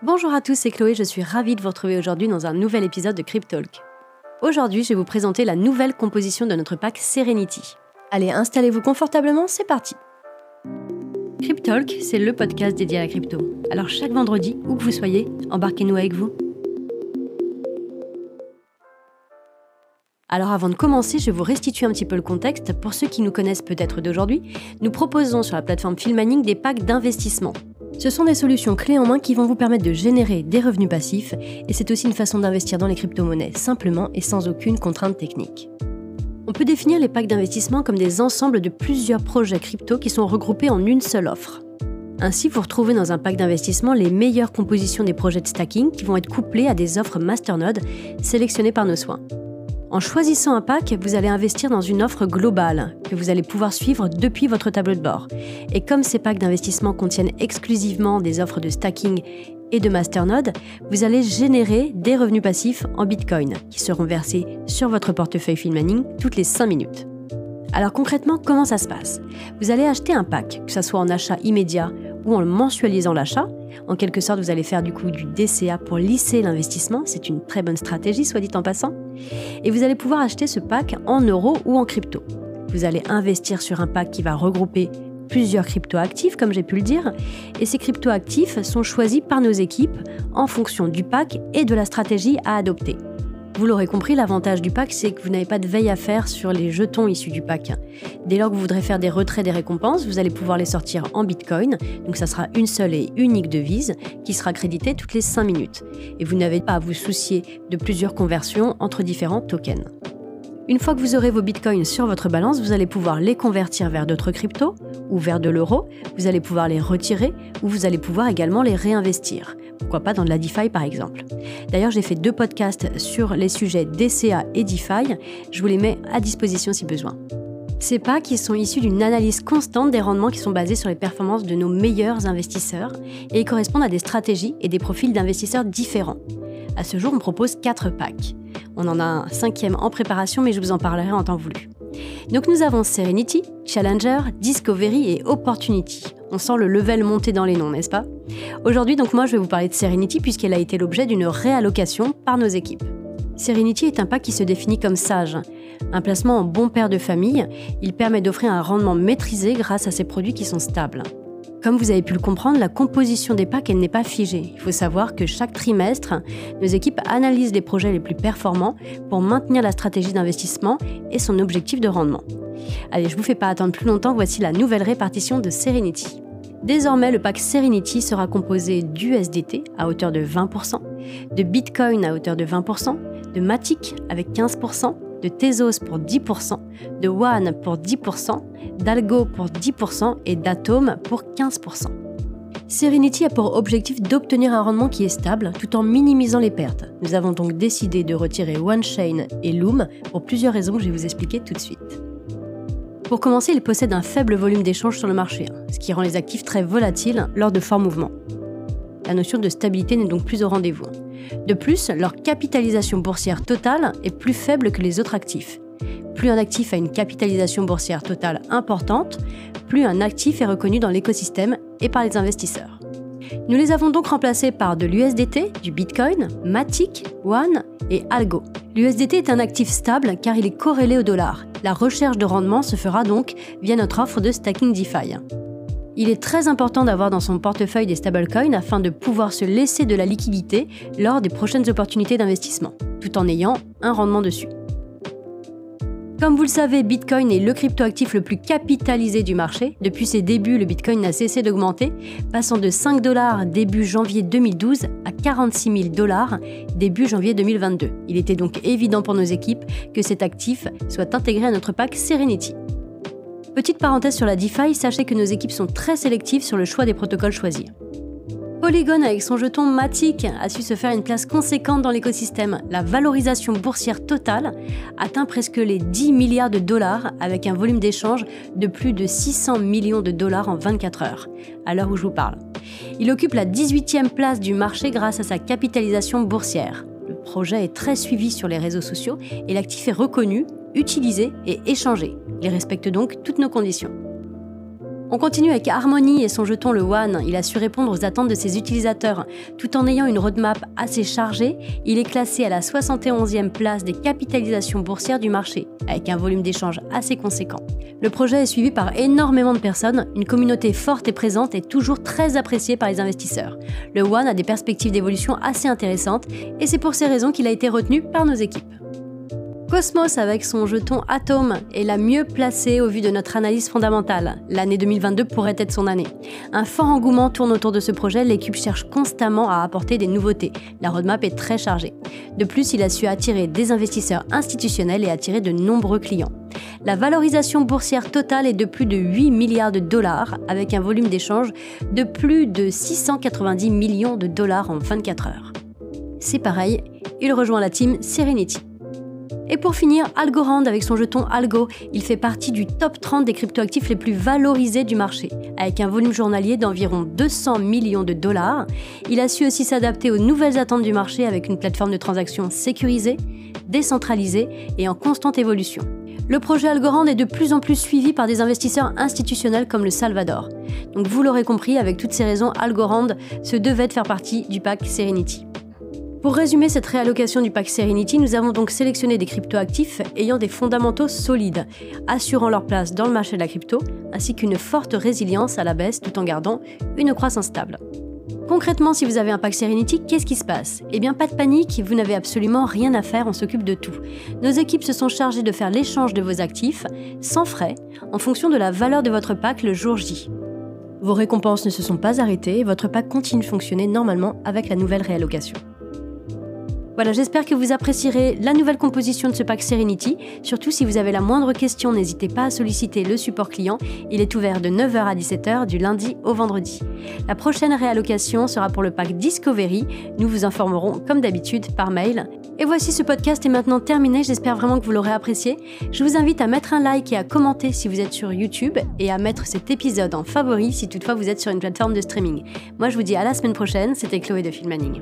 Bonjour à tous, c'est Chloé, je suis ravie de vous retrouver aujourd'hui dans un nouvel épisode de Cryptalk. Aujourd'hui, je vais vous présenter la nouvelle composition de notre pack Serenity. Allez, installez-vous confortablement, c'est parti Cryptalk, c'est le podcast dédié à la crypto. Alors chaque vendredi, où que vous soyez, embarquez-nous avec vous. Alors avant de commencer, je vous restituer un petit peu le contexte. Pour ceux qui nous connaissent peut-être d'aujourd'hui, nous proposons sur la plateforme Filmaning des packs d'investissement. Ce sont des solutions clés en main qui vont vous permettre de générer des revenus passifs et c'est aussi une façon d'investir dans les crypto-monnaies simplement et sans aucune contrainte technique. On peut définir les packs d'investissement comme des ensembles de plusieurs projets crypto qui sont regroupés en une seule offre. Ainsi, vous retrouvez dans un pack d'investissement les meilleures compositions des projets de stacking qui vont être couplés à des offres masternode sélectionnées par nos soins. En choisissant un pack, vous allez investir dans une offre globale que vous allez pouvoir suivre depuis votre tableau de bord. Et comme ces packs d'investissement contiennent exclusivement des offres de stacking et de masternode, vous allez générer des revenus passifs en Bitcoin qui seront versés sur votre portefeuille Filmaning toutes les 5 minutes. Alors concrètement, comment ça se passe? Vous allez acheter un pack, que ce soit en achat immédiat ou en mensualisant l'achat. En quelque sorte, vous allez faire du coup du DCA pour lisser l'investissement. C'est une très bonne stratégie, soit dit en passant. Et vous allez pouvoir acheter ce pack en euros ou en crypto. Vous allez investir sur un pack qui va regrouper plusieurs crypto-actifs, comme j'ai pu le dire, et ces crypto-actifs sont choisis par nos équipes en fonction du pack et de la stratégie à adopter. Vous l'aurez compris, l'avantage du pack, c'est que vous n'avez pas de veille à faire sur les jetons issus du pack. Dès lors que vous voudrez faire des retraits des récompenses, vous allez pouvoir les sortir en Bitcoin. Donc ça sera une seule et unique devise qui sera créditée toutes les 5 minutes. Et vous n'avez pas à vous soucier de plusieurs conversions entre différents tokens. Une fois que vous aurez vos bitcoins sur votre balance, vous allez pouvoir les convertir vers d'autres cryptos ou vers de l'euro. Vous allez pouvoir les retirer ou vous allez pouvoir également les réinvestir. Pourquoi pas dans de la DeFi par exemple. D'ailleurs, j'ai fait deux podcasts sur les sujets DCA et DeFi. Je vous les mets à disposition si besoin. Ces packs sont issus d'une analyse constante des rendements qui sont basés sur les performances de nos meilleurs investisseurs et ils correspondent à des stratégies et des profils d'investisseurs différents. À ce jour, on propose 4 packs. On en a un cinquième en préparation, mais je vous en parlerai en temps voulu. Donc nous avons Serenity, Challenger, Discovery et Opportunity. On sent le level monter dans les noms, n'est-ce pas? Aujourd'hui, donc moi, je vais vous parler de Serenity puisqu'elle a été l'objet d'une réallocation par nos équipes. Serenity est un pack qui se définit comme sage. Un placement en bon père de famille, il permet d'offrir un rendement maîtrisé grâce à ses produits qui sont stables. Comme vous avez pu le comprendre, la composition des packs n'est pas figée. Il faut savoir que chaque trimestre, nos équipes analysent les projets les plus performants pour maintenir la stratégie d'investissement et son objectif de rendement. Allez, je vous fais pas attendre plus longtemps, voici la nouvelle répartition de Serenity. Désormais, le pack Serenity sera composé d'USDT à hauteur de 20%, de Bitcoin à hauteur de 20%, de Matic avec 15%, de Tezos pour 10%, de One pour 10%, d'Algo pour 10% et d'Atom pour 15%. Serenity a pour objectif d'obtenir un rendement qui est stable tout en minimisant les pertes. Nous avons donc décidé de retirer OneChain et Loom pour plusieurs raisons que je vais vous expliquer tout de suite. Pour commencer, ils possèdent un faible volume d'échange sur le marché, hein, ce qui rend les actifs très volatiles lors de forts mouvements. La notion de stabilité n'est donc plus au rendez-vous. De plus, leur capitalisation boursière totale est plus faible que les autres actifs. Plus un actif a une capitalisation boursière totale importante, plus un actif est reconnu dans l'écosystème et par les investisseurs. Nous les avons donc remplacés par de l'USDT, du Bitcoin, Matic, One et Algo. L'USDT est un actif stable car il est corrélé au dollar. La recherche de rendement se fera donc via notre offre de stacking DeFi. Il est très important d'avoir dans son portefeuille des stablecoins afin de pouvoir se laisser de la liquidité lors des prochaines opportunités d'investissement, tout en ayant un rendement dessus. Comme vous le savez, Bitcoin est le cryptoactif le plus capitalisé du marché. Depuis ses débuts, le Bitcoin n'a cessé d'augmenter, passant de 5 dollars début janvier 2012 à 46 000 dollars début janvier 2022. Il était donc évident pour nos équipes que cet actif soit intégré à notre pack Serenity. Petite parenthèse sur la DeFi, sachez que nos équipes sont très sélectives sur le choix des protocoles choisis. Polygon, avec son jeton Matic, a su se faire une place conséquente dans l'écosystème. La valorisation boursière totale atteint presque les 10 milliards de dollars avec un volume d'échange de plus de 600 millions de dollars en 24 heures, à l'heure où je vous parle. Il occupe la 18e place du marché grâce à sa capitalisation boursière. Le projet est très suivi sur les réseaux sociaux et l'actif est reconnu, utilisé et échangé. Il respecte donc toutes nos conditions. On continue avec Harmony et son jeton le One. Il a su répondre aux attentes de ses utilisateurs. Tout en ayant une roadmap assez chargée, il est classé à la 71e place des capitalisations boursières du marché, avec un volume d'échanges assez conséquent. Le projet est suivi par énormément de personnes, une communauté forte et présente et toujours très appréciée par les investisseurs. Le One a des perspectives d'évolution assez intéressantes et c'est pour ces raisons qu'il a été retenu par nos équipes. Cosmos avec son jeton Atom est la mieux placée au vu de notre analyse fondamentale. L'année 2022 pourrait être son année. Un fort engouement tourne autour de ce projet, l'équipe cherche constamment à apporter des nouveautés. La roadmap est très chargée. De plus, il a su attirer des investisseurs institutionnels et attirer de nombreux clients. La valorisation boursière totale est de plus de 8 milliards de dollars avec un volume d'échange de plus de 690 millions de dollars en 24 heures. C'est pareil, il rejoint la team Serenity. Et pour finir, Algorand avec son jeton Algo, il fait partie du top 30 des cryptoactifs les plus valorisés du marché. Avec un volume journalier d'environ 200 millions de dollars, il a su aussi s'adapter aux nouvelles attentes du marché avec une plateforme de transaction sécurisée, décentralisée et en constante évolution. Le projet Algorand est de plus en plus suivi par des investisseurs institutionnels comme le Salvador. Donc vous l'aurez compris, avec toutes ces raisons, Algorand se devait de faire partie du pack Serenity. Pour résumer cette réallocation du pack Serenity, nous avons donc sélectionné des cryptoactifs ayant des fondamentaux solides, assurant leur place dans le marché de la crypto, ainsi qu'une forte résilience à la baisse tout en gardant une croissance stable. Concrètement, si vous avez un pack Serenity, qu'est-ce qui se passe? Eh bien, pas de panique, vous n'avez absolument rien à faire, on s'occupe de tout. Nos équipes se sont chargées de faire l'échange de vos actifs, sans frais, en fonction de la valeur de votre pack le jour J. Vos récompenses ne se sont pas arrêtées votre pack continue de fonctionner normalement avec la nouvelle réallocation. Voilà, j'espère que vous apprécierez la nouvelle composition de ce pack Serenity. Surtout si vous avez la moindre question, n'hésitez pas à solliciter le support client. Il est ouvert de 9h à 17h du lundi au vendredi. La prochaine réallocation sera pour le pack Discovery. Nous vous informerons comme d'habitude par mail. Et voici ce podcast est maintenant terminé, j'espère vraiment que vous l'aurez apprécié. Je vous invite à mettre un like et à commenter si vous êtes sur YouTube et à mettre cet épisode en favori si toutefois vous êtes sur une plateforme de streaming. Moi je vous dis à la semaine prochaine, c'était Chloé de Filmaning.